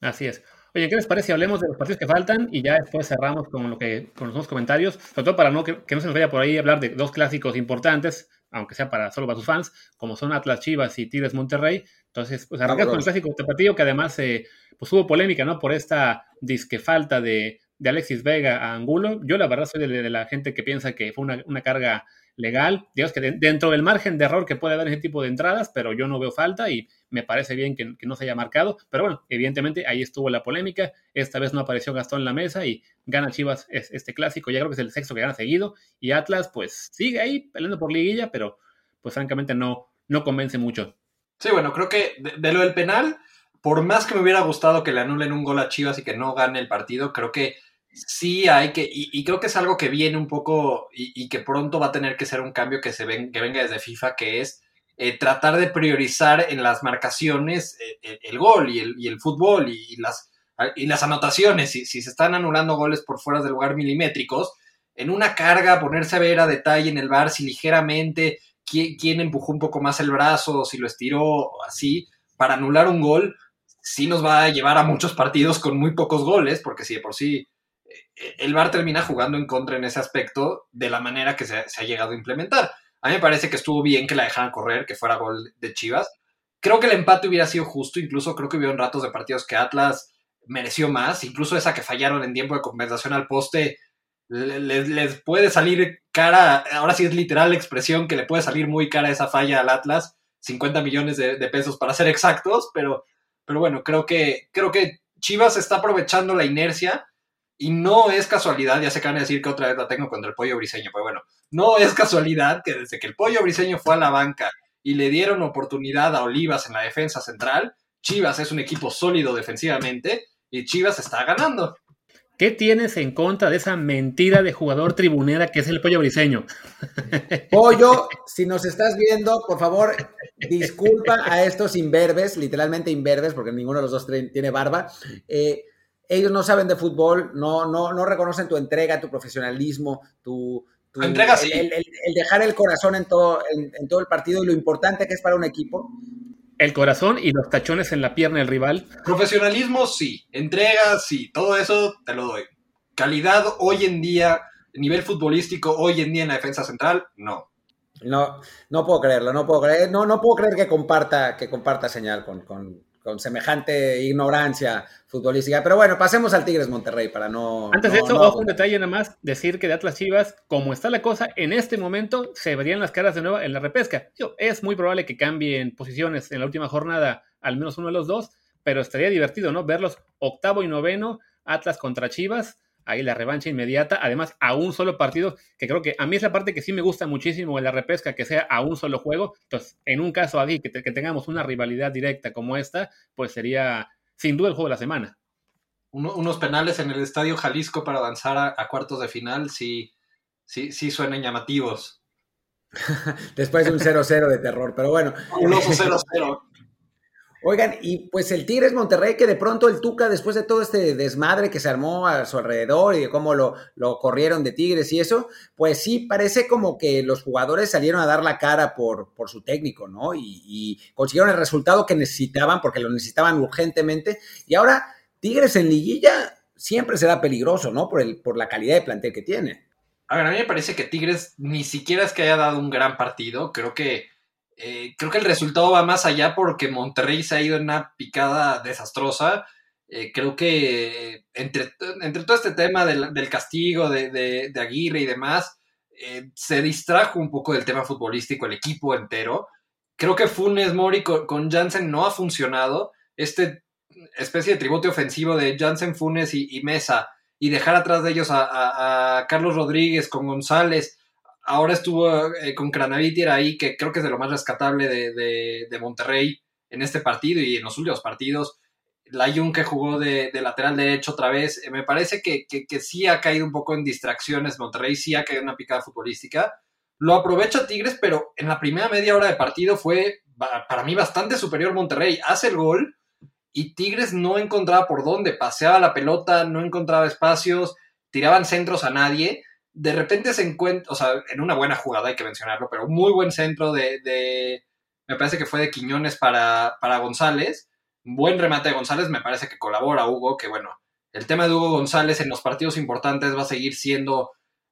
Speaker 2: Así es. Oye, ¿qué les parece? Hablemos de los partidos que faltan y ya después cerramos con, lo que, con los dos comentarios, sobre todo para no, que, no se nos vaya por ahí hablar de dos clásicos importantes, aunque sea para solo para sus fans, como son Atlas Chivas y Tigres Monterrey. Entonces, pues arrancamos con el clásico tapatío, que además eh, pues hubo polémica, ¿no? Por esta disque falta de, de Alexis Vega a Angulo. Yo la verdad soy de, la gente que piensa que fue una, una carga legal, digamos que dentro del margen de error que puede haber ese tipo de entradas, pero yo no veo falta y me parece bien que, no se haya marcado, pero bueno, evidentemente ahí estuvo la polémica, esta vez no apareció Gastón en la mesa y gana Chivas este clásico, ya creo que es el sexto que gana seguido, y Atlas pues sigue ahí peleando por liguilla, pero pues francamente no, no convence mucho.
Speaker 3: Sí, bueno, creo que de, lo del penal, por más que me hubiera gustado que le anulen un gol a Chivas y que no gane el partido, creo que sí hay que, y, creo que es algo que viene un poco y, que pronto va a tener que ser un cambio que, se ven, que venga desde FIFA, que es eh, tratar de priorizar en las marcaciones eh, el, gol y el, y el fútbol y, las, y las anotaciones. Si, si se están anulando goles por fuera del lugar milimétricos, en una carga ponerse a ver a detalle en el bar si ligeramente quién, quién empujó un poco más el brazo, si lo estiró así, para anular un gol, sí nos va a llevar a muchos partidos con muy pocos goles, porque si de por sí eh, el VAR termina jugando en contra en ese aspecto de la manera que se, ha llegado a implementar. A mí me parece que estuvo bien que la dejaran correr, que fuera gol de Chivas. Creo que el empate hubiera sido justo, incluso creo que hubo ratos de partidos que Atlas mereció más, incluso esa que fallaron en tiempo de compensación al poste, les, puede salir cara, ahora sí es literal la expresión que le puede salir muy cara esa falla al Atlas, 50 millones de, pesos para ser exactos, pero, pero bueno, creo que, creo que Chivas está aprovechando la inercia y no es casualidad, ya se van a decir que otra vez la tengo contra el pollo briseño, pero bueno, no es casualidad que desde que el pollo briseño fue a la banca y le dieron oportunidad a Olivas en la defensa central, Chivas es un equipo sólido defensivamente y Chivas está ganando.
Speaker 2: ¿Qué tienes en contra de esa mentira de jugador tribunera que es el pollo briseño?
Speaker 1: Pollo, si nos estás viendo, por favor, disculpa a estos imberbes, literalmente imberbes, porque ninguno de los dos tiene barba. Eh, ellos no saben de fútbol, no, no, no reconocen tu entrega, tu profesionalismo, tu,
Speaker 3: entrega
Speaker 1: el, dejar el corazón en todo, en, todo el partido y lo importante que es para un equipo.
Speaker 2: El corazón y los tachones en la pierna del rival.
Speaker 3: Profesionalismo, sí. Entrega, sí. Todo eso te lo doy. Calidad hoy en día, nivel futbolístico hoy en día en la defensa central, no.
Speaker 1: No, no puedo creerlo, no puedo creer, no, no puedo creer que comparta, que comparta señal con, con semejante ignorancia futbolística. Pero bueno, pasemos al Tigres Monterrey para no.
Speaker 2: Antes de eso, ojo un detalle nada más: decir que de Atlas Chivas, como está la cosa, en este momento se verían las caras de nuevo en la repesca. es muy probable que cambien posiciones en la última jornada, al menos uno de los dos, pero estaría divertido, ¿no? Verlos octavo y noveno, Atlas contra Chivas, ahí la revancha inmediata, además a un solo partido, que creo que a mí es la parte que sí me gusta muchísimo en la repesca, que sea a un solo juego. Entonces, en un caso aquí, que, que tengamos una rivalidad directa como esta, pues sería sin duda el juego de la semana.
Speaker 3: unos penales en el Estadio Jalisco para avanzar a, cuartos de final, sí, sí, sí suenan llamativos.
Speaker 1: Después de un 0-0 de terror, pero bueno.
Speaker 3: Un 0-0.
Speaker 1: Oigan, y pues el Tigres Monterrey, que de pronto el Tuca, después de todo este desmadre que se armó a su alrededor y de cómo lo, lo corrieron de Tigres y eso, pues sí, parece como que los jugadores salieron a dar la cara por, por su técnico, ¿no? Y, y consiguieron el resultado que necesitaban, porque lo necesitaban urgentemente. Y ahora, Tigres en liguilla siempre será peligroso, ¿no? Por, el, por la calidad de plantel que tiene.
Speaker 3: A ver, a mí me parece que Tigres ni siquiera es que haya dado un gran partido. Creo que eh, creo que el resultado va más allá porque Monterrey se ha ido en una picada desastrosa. Eh, creo que entre, entre, todo este tema del, castigo de, Aguirre y demás, eh, se distrajo un poco del tema futbolístico el equipo entero. Creo que Funes Mori con, Jansen no ha funcionado. Este especie de tribote ofensivo de Jansen, Funes y, Mesa y dejar atrás de ellos a Carlos Rodríguez con González ahora estuvo eh, con Cranavitier ahí, que creo que es de lo más rescatable de, Monterrey en este partido y en los últimos partidos. Layun que jugó de, lateral derecho otra vez, eh, me parece que, que, sí ha caído un poco en distracciones. Monterrey sí ha caído en una picada futbolística. Lo aprovecha Tigres, pero en la primera media hora de partido fue para mí bastante superior Monterrey. Hace el gol y Tigres no encontraba por dónde. Paseaba la pelota, no encontraba espacios, tiraban centros a nadie de repente se encuentra, o sea, en una buena jugada hay que mencionarlo, pero muy buen centro de, me parece que fue de Quiñones para, para González, buen remate de González, me parece que colabora Hugo, que bueno, el tema de Hugo González en los partidos importantes va a seguir siendo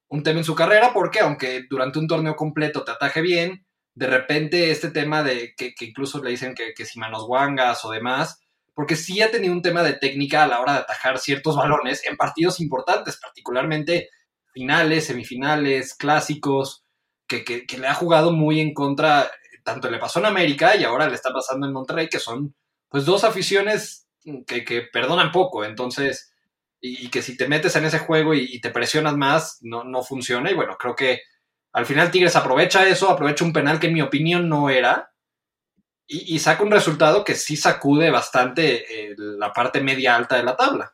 Speaker 3: un tema en su carrera, porque aunque durante un torneo completo te ataje bien, de repente este tema de que, incluso le dicen que, que si manos guangas o demás, porque sí ha tenido un tema de técnica a la hora de atajar ciertos balones en partidos importantes, particularmente finales, semifinales, clásicos, que, le ha jugado muy en contra, tanto le pasó en América y ahora le está pasando en Monterrey, que son pues dos aficiones que, perdonan poco, entonces, y, que si te metes en ese juego y, te presionas más, no, no funciona, y bueno, creo que al final Tigres aprovecha eso, aprovecha un penal que en mi opinión no era, y, saca un resultado que sí sacude bastante eh, la parte media alta de la tabla.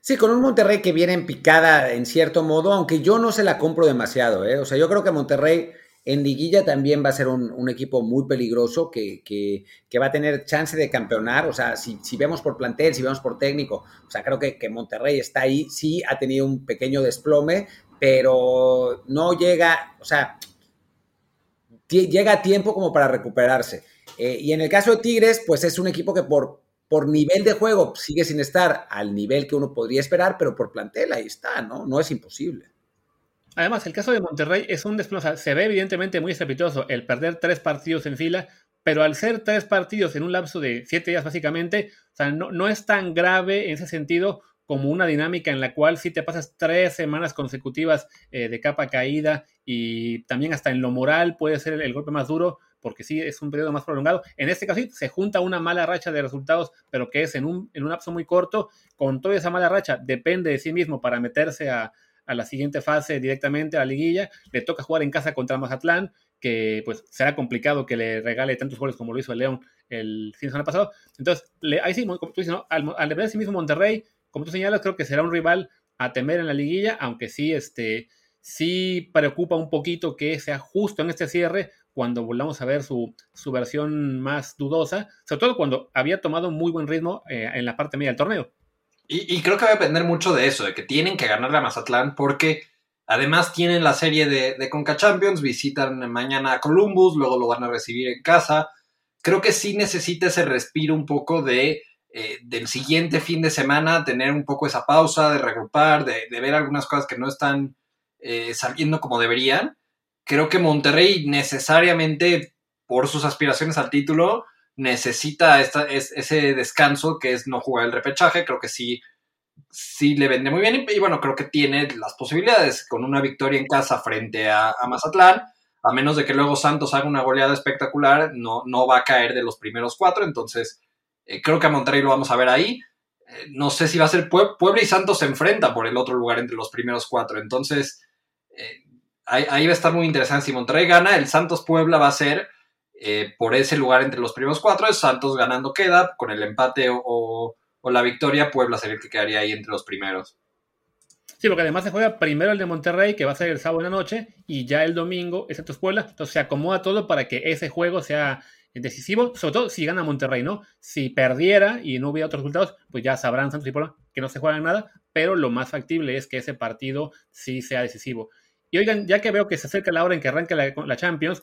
Speaker 1: Sí, con un Monterrey que viene en picada en cierto modo, aunque yo no se la compro demasiado. ¿eh? O sea, yo creo que Monterrey en liguilla también va a ser un, equipo muy peligroso que, va a tener chance de campeonar. O sea, si, vemos por plantel, si vemos por técnico, o sea, creo que, Monterrey está ahí, sí ha tenido un pequeño desplome, pero no llega, o sea, llega a tiempo como para recuperarse. Eh, y en el caso de Tigres, pues es un equipo que por, por nivel de juego sigue sin estar al nivel que uno podría esperar, pero por plantel ahí está, ¿no? No es imposible.
Speaker 2: Además, el caso de Monterrey es un desplome, se ve evidentemente muy estrepitoso el perder tres partidos en fila, pero al ser tres partidos en un lapso de siete días básicamente, o sea, no, no es tan grave en ese sentido como una dinámica en la cual si te pasas tres semanas consecutivas eh, de capa caída y también hasta en lo moral puede ser el golpe más duro, porque sí es un periodo más prolongado. En este caso se junta una mala racha de resultados, pero que es en un, en un lapso muy corto, con toda esa mala racha, depende de sí mismo para meterse a, la siguiente fase directamente a la liguilla, le toca jugar en casa contra Mazatlán, que pues será complicado que le regale tantos goles como lo hizo el León el fin de semana pasado. Entonces, ahí sí, como tú dices, al, al ver sí mismo Monterrey, como tú señalas, creo que será un rival a temer en la liguilla, aunque sí, este, sí preocupa un poquito que sea justo en este cierre cuando volvamos a ver su, versión más dudosa, sobre todo cuando había tomado muy buen ritmo eh, en la parte media del torneo.
Speaker 3: Y, creo que va a depender mucho de eso, de que tienen que ganarle a Mazatlán porque además tienen la serie de, de Conca Champions, visitan mañana a Columbus, luego lo van a recibir en casa. Creo que sí necesita ese respiro un poco de eh, del siguiente fin de semana, tener un poco esa pausa, de regrupar, de, ver algunas cosas que no están eh, saliendo como deberían. Creo que Monterrey necesariamente, por sus aspiraciones al título, necesita ese descanso que es no jugar el repechaje. Creo que sí, sí le vende muy bien y, bueno, creo que tiene las posibilidades con una victoria en casa frente a, Mazatlán a menos de que luego Santos haga una goleada espectacular, no, no va a caer de los primeros cuatro, entonces Eh, creo que a Monterrey lo vamos a ver ahí. Eh, no sé si va a ser Puebla y Santos se enfrenta por el otro lugar entre los primeros cuatro. Entonces, eh, ahí, va a estar muy interesante. Si Monterrey gana, el Santos Puebla va a ser por ese lugar entre los primeros cuatro. Es Santos ganando queda, con el empate o, o la victoria, Puebla sería el que quedaría ahí entre los primeros.
Speaker 2: Sí, porque además se juega primero el de Monterrey, que va a ser el sábado en la noche, y ya el domingo es Santos Puebla. Entonces se acomoda todo para que ese juego sea decisivo, sobre todo si gana Monterrey, ¿no? Si perdiera y no hubiera otros resultados, pues ya sabrán Santos y Puebla que no se juegan nada, pero lo más factible es que ese partido sí sea decisivo. Y oigan, ya que veo que se acerca la hora en que arranque la, Champions,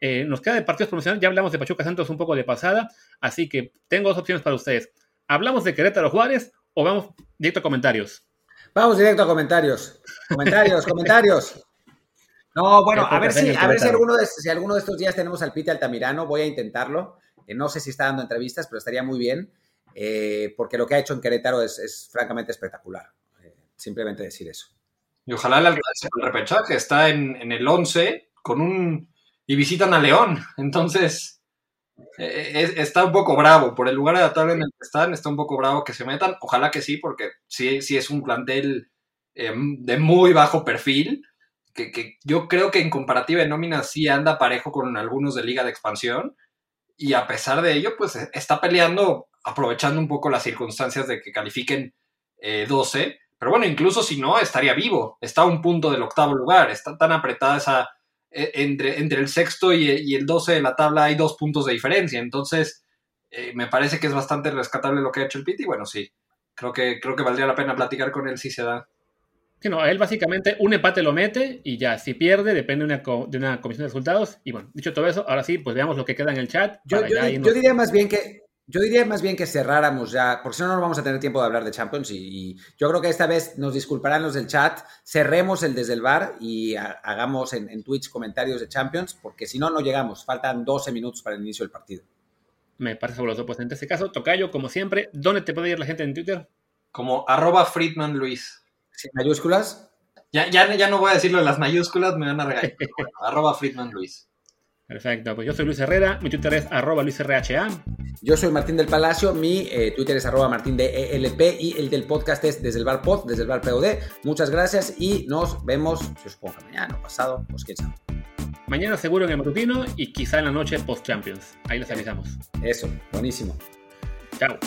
Speaker 2: eh, nos queda de partidos promocionales, ya hablamos de Pachuca Santos un poco de pasada, así que tengo dos opciones para ustedes. ¿Hablamos de Querétaro Juárez o vamos directo a comentarios?
Speaker 1: Vamos directo a comentarios. Comentarios, comentarios. No, bueno, a ver, si, a ver si, alguno de, si alguno de estos días tenemos al Pite Altamirano, voy a intentarlo. Eh, no sé si está dando entrevistas, pero estaría muy bien, eh, porque lo que ha hecho en Querétaro es, francamente espectacular. Simplemente decir eso.
Speaker 3: Y ojalá le alcance el repechaje, está en, en, el 11 con un... y visitan a León, entonces está un poco bravo, por el lugar de la tabla en el que están, está un poco bravo que se metan, ojalá que sí, porque sí, sí es un plantel de muy bajo perfil, que, yo creo que en comparativa de nómina sí anda parejo con algunos de liga de expansión. Y a pesar de ello, pues está peleando aprovechando un poco las circunstancias de que califiquen 12, eh, pero bueno, incluso si no, estaría vivo, está a un punto del octavo lugar, está tan apretada esa, e, entre, entre el sexto y, el 12 de la tabla hay dos puntos de diferencia, entonces eh, me parece que es bastante rescatable lo que ha hecho el Piti, bueno, sí, creo que, creo que valdría la pena platicar con él si se da
Speaker 2: no, él básicamente un empate lo mete y ya, si pierde, depende de una, de una comisión de resultados. Y bueno, dicho todo eso, ahora sí, pues veamos lo que queda en el chat.
Speaker 1: Yo, diría más bien que. Yo diría más bien que cerráramos ya, porque si no, no vamos a tener tiempo de hablar de Champions. Y, yo creo que esta vez nos disculparán los del chat. Cerremos el desde el bar y hagamos en, en Twitch comentarios de Champions, porque si no, no llegamos. Faltan 12 minutos para el inicio del partido.
Speaker 2: Me parece fabuloso. Pues en este caso, Tocayo, como siempre, ¿dónde te puede ir la gente en Twitter?
Speaker 3: Como arroba Friedman Luis.
Speaker 1: ¿Sin mayúsculas?
Speaker 3: Ya, ya, ya no voy a decirlo en las mayúsculas, me van a regañar. arroba Friedman Luis.
Speaker 2: Perfecto, pues yo soy Luis Herrera, mi Twitter es arroba LuisRHA.
Speaker 1: Yo soy Martín del Palacio, mi eh, Twitter es arroba Martín de ELP y el del podcast es desde el bar pod, desde el bar POD. Muchas gracias y nos vemos, yo supongo que mañana o pasado, pues quién sabe.
Speaker 2: Mañana seguro en el matutino y quizá en la noche post Champions. Ahí les avisamos.
Speaker 1: Eso, buenísimo.
Speaker 2: Chao.